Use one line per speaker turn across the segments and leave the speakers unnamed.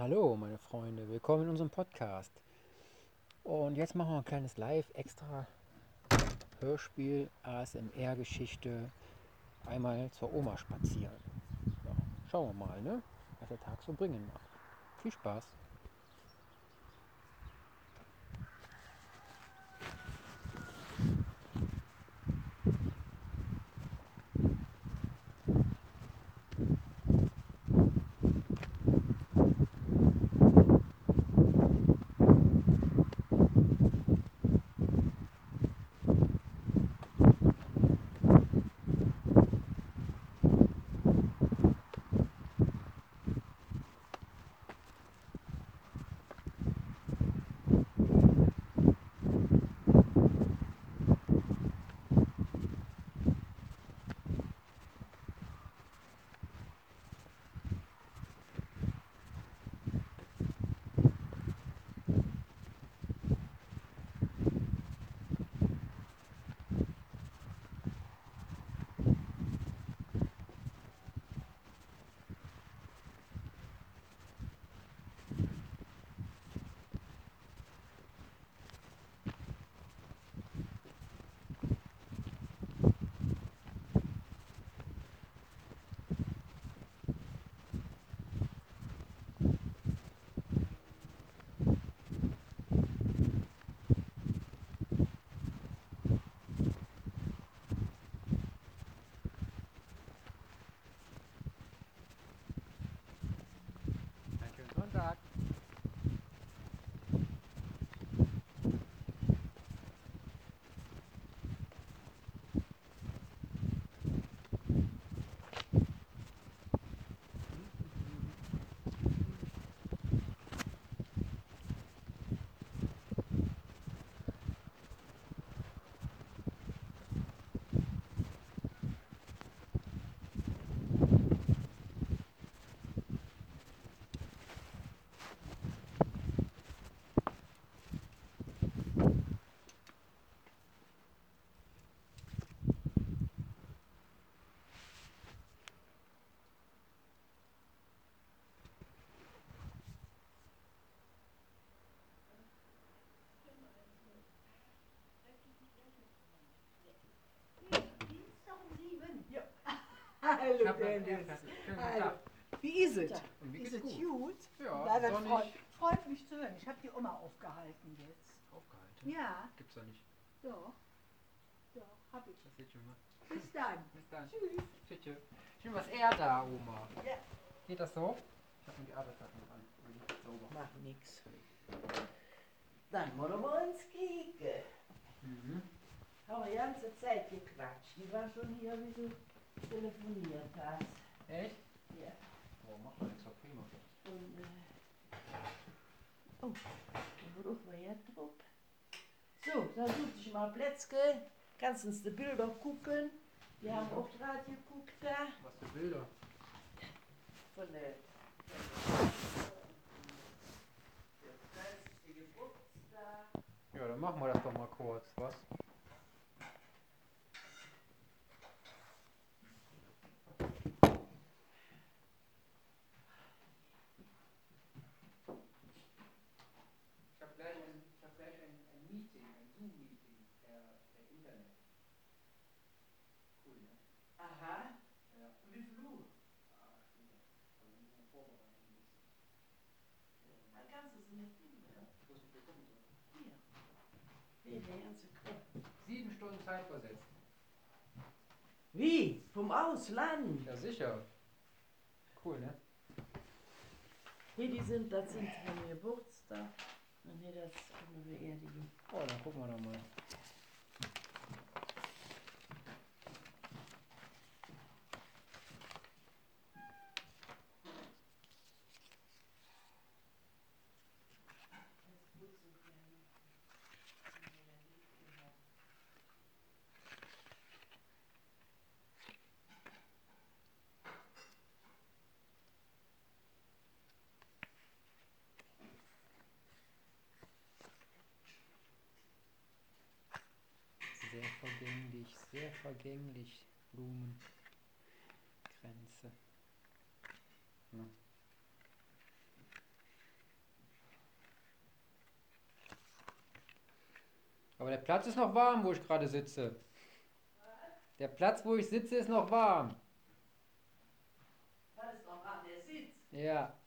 Hallo, meine Freunde, willkommen in unserem Podcast. Und jetzt machen wir ein kleines Live-Extra Hörspiel ASMR-Geschichte einmal zur Oma spazieren. Ja, schauen wir mal, ne? was der Tag so bringen mag. Viel Spaß!
Hallo
Ich hab das
Dennis. Hallo. Wie ist es?
Mir
Ist es
gut. Ja, sonnig.
freut, freut mich zu hören. Ich habe die Oma aufgehalten jetzt.
Aufgehalten?
Ja,
Gibt's doch nicht.
doch. Doch, hab ich.
Das sieht schon mal.
Bis dann.
Bis dann.
Tschüss.
Tschüss. Schön was er da, Oma.
Ja.
Geht das so? Ich hab mir die Arbeitssachen an. die nicht Sauber.
Mach nix. Dann wollen wir uns kicken.
Mhm.
Haben wir die ganze Zeit gequatscht. Die war schon hier, wie du telefoniert hast.
Echt?
Ja.
Oh, mach mal nichts, war prima.
Und, äh, oh, da wird auch mal drauf. So, dann such dich mal Plätzke. Kannst uns die Bilder gucken. Wir haben auch gerade geguckt da.
Was für Bilder.
Von der.
Ja, dann machen wir das doch mal kurz, was? Ich habe gleich ein, ich hab gleich ein, ein Meeting, ein Zoom-Meeting per, per Internet. Cool, ne?
Aha.
Ja.
Wie viel Uhr?
Ah, stimmt. Aber dann müssen wir vorbereiten ein bisschen.
Dann kannst du es nicht tun.
Ja, ich muss nicht gucken so.
Hier. Hier, der ganze Kopf.
Sieben Stunden Zeit versetzt.
Wie? Vom Ausland?
Ja, sicher. Cool, ne?
Hier, die sind, das sind von Geburtstag. Und hier, das von der Beerdigung.
Oh, dann gucken wir doch mal. sehr vergänglich, sehr vergänglich, Blumengrenze. Ja.
Aber der Platz ist noch warm, wo ich gerade sitze. Der Platz, wo ich sitze, ist noch warm.
Der Platz ist noch warm, der Sitz.
Ja.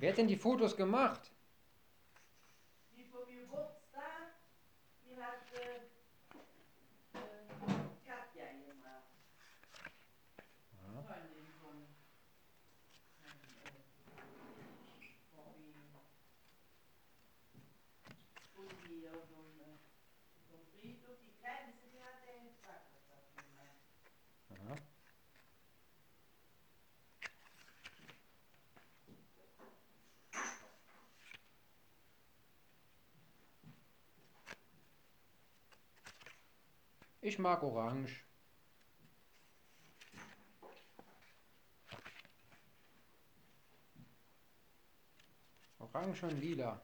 Wer hat denn die Fotos gemacht? Ich mag Orange. Orange und lila.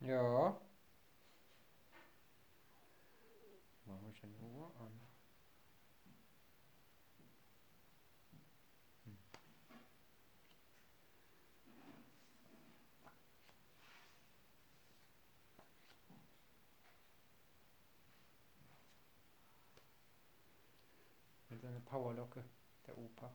Ja. Machen ich schon die Uhr an. Hm. Mit Powerlocke, der Opa.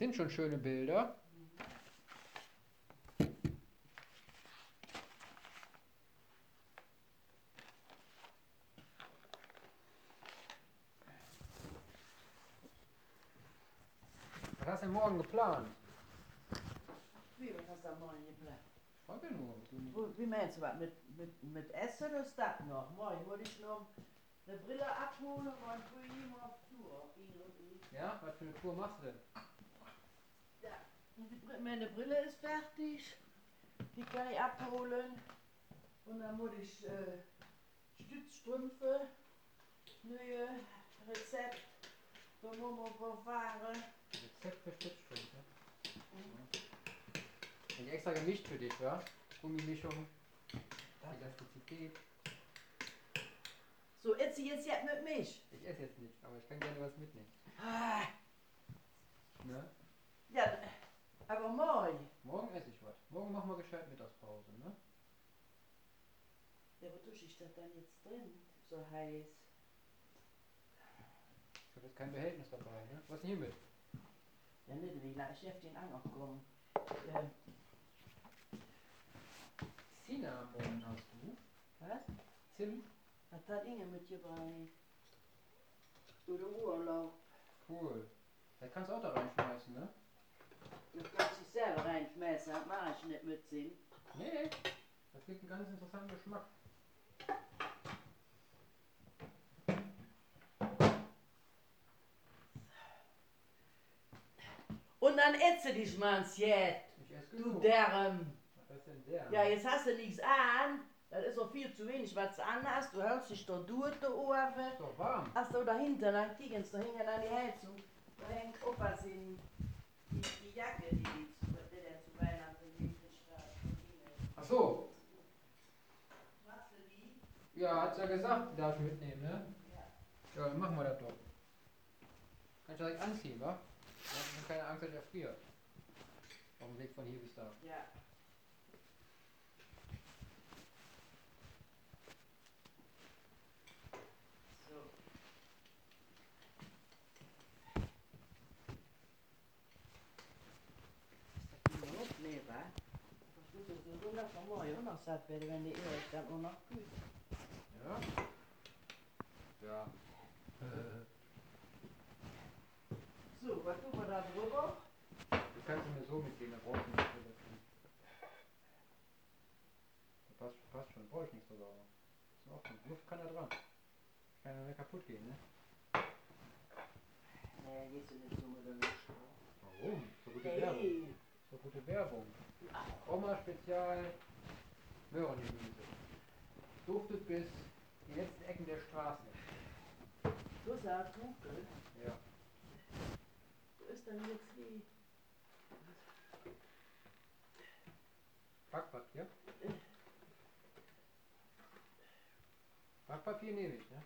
Sind schon schöne Bilder. Was hast du denn morgen geplant?
Wie, was hast du am Morgen geplant?
Frage nur.
Wie meinst du was? Mit, mit, mit Essen oder ist das noch? Morgen wollte ich noch eine Brille abholen und früh immer auf Tour. ihn ich.
Ja, was für eine Tour machst du denn?
Ja, und die, Br- meine Brille ist fertig. Die kann ich abholen. Und dann muss ich äh, Stützstrümpfe, neue Rezept für Momo verfahren.
Rezept für Stützstrümpfe. Bin ich extra gemischt für dich, wa? Gummimischung, Elastizität.
So, jetzt jetzt jetzt mit mich.
Ich esse jetzt nicht, aber ich kann gerne was mitnehmen.
Ah,
Ne?
ja, aber morgen.
Morgen esse ich was. Morgen machen wir gescheit Mittagspause, ne?
Ja, wo tue ich das dann jetzt drin? So heiß.
Ich habe jetzt kein Behältnis dabei, ne? Was ist denn hiermit?
Ja, nicht, wie lange ich den angekommen. Ja,
Cinnamon hast du?
was?
Zimt?
Was hat Inge mitgebracht? Für den Urlaub.
Cool. Das kannst du auch da reinschmeißen, ne?
Du kannst dich selber reinschmeißen, das mache ich nicht mit Sinn.
Nee. Das gibt einen ganz interessanten Geschmack.
Und dann ätze dich mal ins Jet,
Ich esse
du. Derm.
Was ist denn der?
Ja, jetzt hast du nichts an. Das ist auch viel zu wenig, was du anhast. Du hältst dich da durch, der Ohren.
Ist doch warm.
Ach so, dahinter, dann kriegen sie da hängen an die Heizung. Da hängt Opas in die, die Jacke, die die die der zu Weihnachten hat.
Ach so.
Machst du die?
Ja, hat's ja gesagt, darf ich mitnehmen, ne?
Ja.
Ja, dann machen wir das doch. Kann ich direkt anziehen, wa? Ich habe keine Angst, dass ich erfriere. Auf dem Weg von hier bis da.
Ja. So. Ist das nur noch? Nee, wa? Das muss ich so noch von morgen auch noch satt wenn die Ehe dann auch noch kühlt.
Ja? Ja.
So, was tun wir da drüber?
Du kannst mir so mitgehen, da brauchst du tun. Das passt, passt schon, brauche ich nichts aber Ist in Ordnung. Luft kann da dran. Kann ja nicht kaputt gehen, ne?
Nee, gehst du nicht so mit der Luft.
Warum? So gute Werbung.
Hey!
So gute Werbung. Oma Spezial Möhrengemüse. Duftet bis die letzten Ecken der Straße.
Du sagst Kuchen.
Ja.
Wo ist denn jetzt die?
Backpapier? Backpapier nehme ich, ne?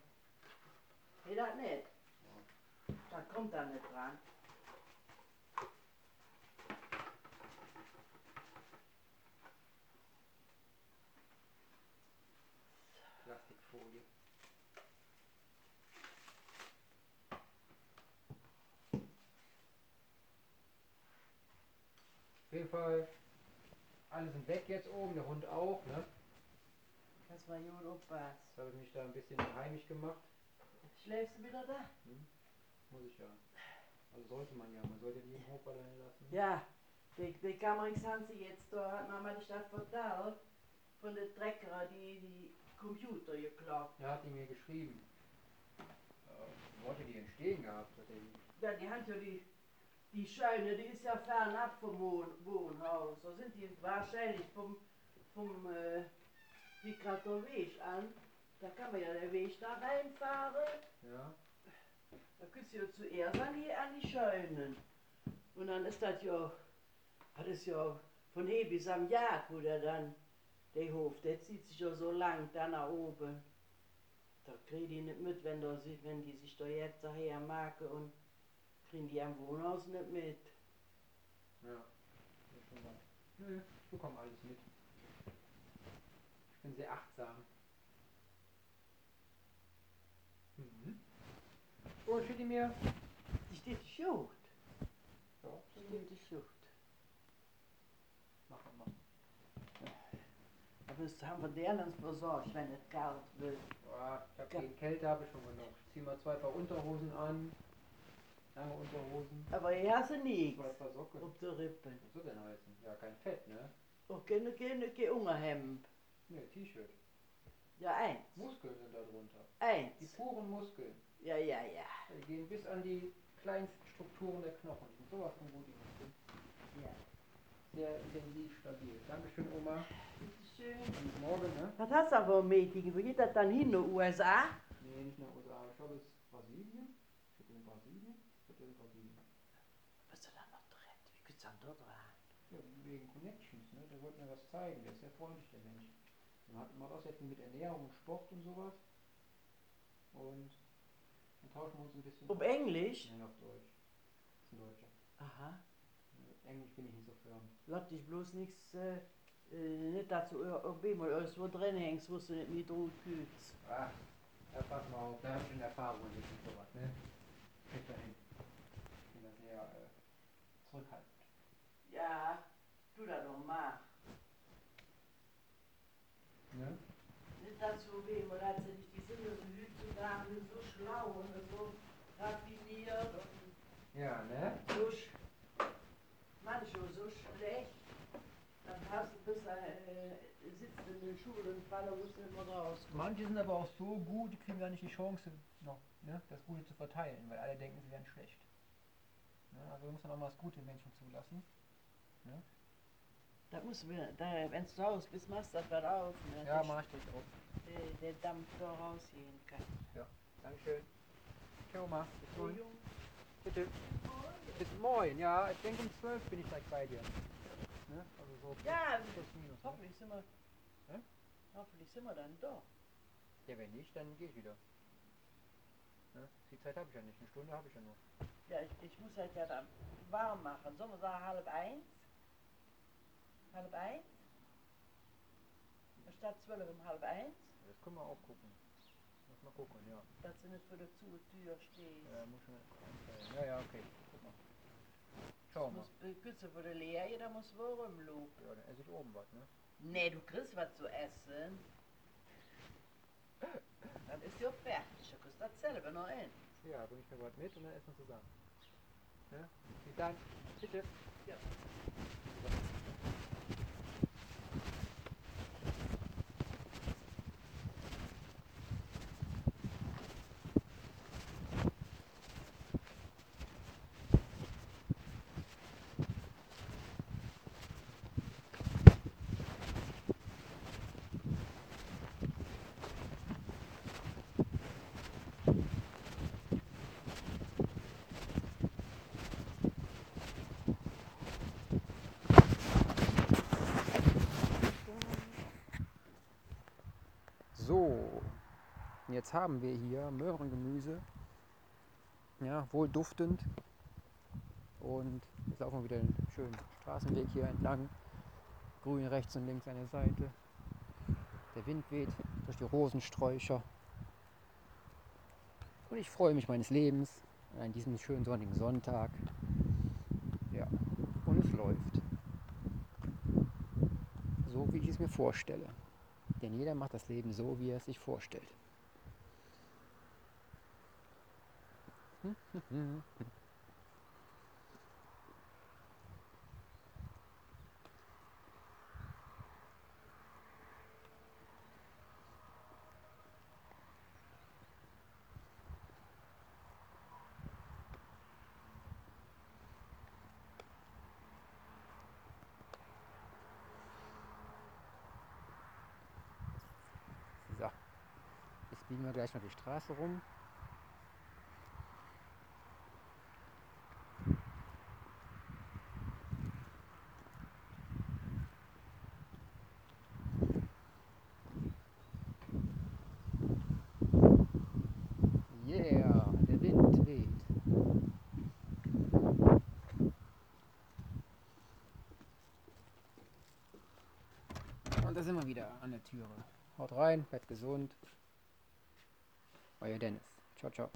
Nee, das nicht. Da kommt da nicht dran.
Plastikfolie. Auf jeden Fall, alle sind weg jetzt oben, der Hund auch, ne?
Das war Jon Opas.
Jetzt habe ich mich da ein bisschen heimisch gemacht.
Schläfst du wieder da?
Muss ich ja. Also sollte man ja, man sollte die im Hof allein lassen.
Ja, die, die Kamerix haben sie jetzt, da hat Mama die Stadt verteilt, von den Trecker, die die Computer geklappt.
Er hat die mir geschrieben. Äh, Worte, die entstehen gehabt die.
Ja, die haben ja die, die Scheune, die ist ja fernab vom Wohn Wohnhaus. Da sind die wahrscheinlich vom, vom äh, der Weg an. Da kann man ja den Weg da reinfahren.
Ja.
Da du ja zuerst an die, an die Scheunen. Und dann ist das ja, das ist ja von hier bis am Jag, wo der dann, der Hof, der zieht sich ja so lang da nach oben. Da kriegen die nicht mit, wenn, da, wenn die sich da jetzt daher machen und kriegen die am Wohnhaus nicht mit.
Ja. Das ist schon mal. Nö, ich bekomme alles mit. Ich bin sehr achtsam. Mhm. Oh, steht die mir?
Die steht gut.
Ja,
Die in die Schlucht.
Machen wir.
Aber das haben wir die anderen versorgt, wenn es kalt wird.
Ja, ich hab gegen Kälte habe ich schon genug. Ich zieh mal zwei Paar Unterhosen an. Lange Unterhosen.
Aber hier hast du nichts
Paar Socken.
auf der Rippen.
Was soll denn heißen? Ja, kein Fett, ne?
Auch keine, keine, keine Unterhemd.
Ne, T-Shirt.
Ja, eins.
Muskeln sind da drunter. Die
Eins.
puren Muskeln.
Ja, ja, ja.
Die gehen bis an die kleinsten Strukturen der Knochen. Die sind sowas von gut, die Muskeln.
ja.
Sehr intensiv, stabil. Dankeschön, Oma.
Bitteschön.
Bis morgen, ne?
Was hast du aber Meeting? Wo geht das dann hin, in die USA?
Nee, nicht nach USA. Ich glaube, es ist Brasilien. Ich hatte in Brasilien. Ich hatte in Brasilien.
Bist du dann noch drin? Wie geht's dann dort ran?
Ja, wegen Connections, ne? Der wollte mir was zeigen. Der ist sehr freundlich, der Mensch. Der hat immer aussetzen mit Ernährung und Sport und sowas. Und dann tauschen wir uns ein bisschen.
Auf Englisch?
Nein, auf Deutsch. Das ist ein Deutscher.
Aha.
Mit Englisch bin ich nicht so firm.
Lass dich bloß nichts, äh, äh, nicht dazu OB mal alles wo drin hängst, wo du nicht mit drauf fühlst.
Ah, da pass mal auf. Da habe ich schon Erfahrung mit und sowas, ne? Krieg da hin. Ich bin da sehr äh, zurückhaltend.
Ja, das doch mal.
Ne?
Nicht dazu OB mal, dass sie nicht die sind so heutzutage so schlau und so raffiniert und
Ja, ne?
so, manchmal so schlecht. Dann hast du bis äh, sitzt in der Schule und Falle musst immer raus.
Manche sind aber auch so gut, die kriegen gar nicht die Chance, noch ne, das Gute zu verteilen, weil alle denken, sie wären schlecht. Ne, also muss man auch mal das Gute Menschen zulassen.
Da du, wieder- da, wenn du Hause bist, machst du das wieder auf. Ne?
Ja, mach ich das auch.
der, der Dampf da rausgehen kann.
Dankeschön. Ciao, Ma. Bis morgen. Bitte. Bis morgen, ja. Ich denke um 12 bin ich gleich bei dir. Ne? Also so
Ja,
plus minus. Ne?
hoffentlich sind wir,
Hä?
hoffentlich sind wir dann da.
Ja, wenn nicht, dann gehe ich wieder. Ne? Die Zeit habe ich ja nicht. Eine Stunde habe ich ja noch.
Ja, ich, ich muss halt ja dann warm machen. Sollen wir sagen halb eins? Halb eins? Statt zwölf um halb eins,
Das können wir auch gucken. Muss mal gucken, ja.
dass du nicht vor der Tür stehst.
Ja, muss einstellen. Ja, ja, okay. Guck mal. Schau mal.
Muss Gütze vor der Leer, da muss wohl rumlaufen.
Ja, dann esse ich oben was, ne?
Nee, du kriegst was zu essen. Dann ist ja fertig. Du kriegst das selber noch in.
Ja, bring ich mir was mit und dann essen wir zusammen. Ja? Bis dann. Bitte.
Ja.
Jetzt haben wir hier Möhrengemüse. Ja, wohl duftend. Und jetzt laufen wir wieder den schönen Straßenweg hier entlang. Grün rechts und links an der Seite. Der Wind weht durch die Rosensträucher. Und ich freue mich meines Lebens an diesem schönen sonnigen Sonntag. Ja, und es läuft. So wie ich es mir vorstelle. Denn jeder macht das Leben so, wie er es sich vorstellt. So, jetzt biegen wir gleich noch die Straße rum. Yeah, der Wind weht. Und da sind wir wieder an der Türe. Haut rein, bleibt gesund. Euer Dennis. Ciao, ciao.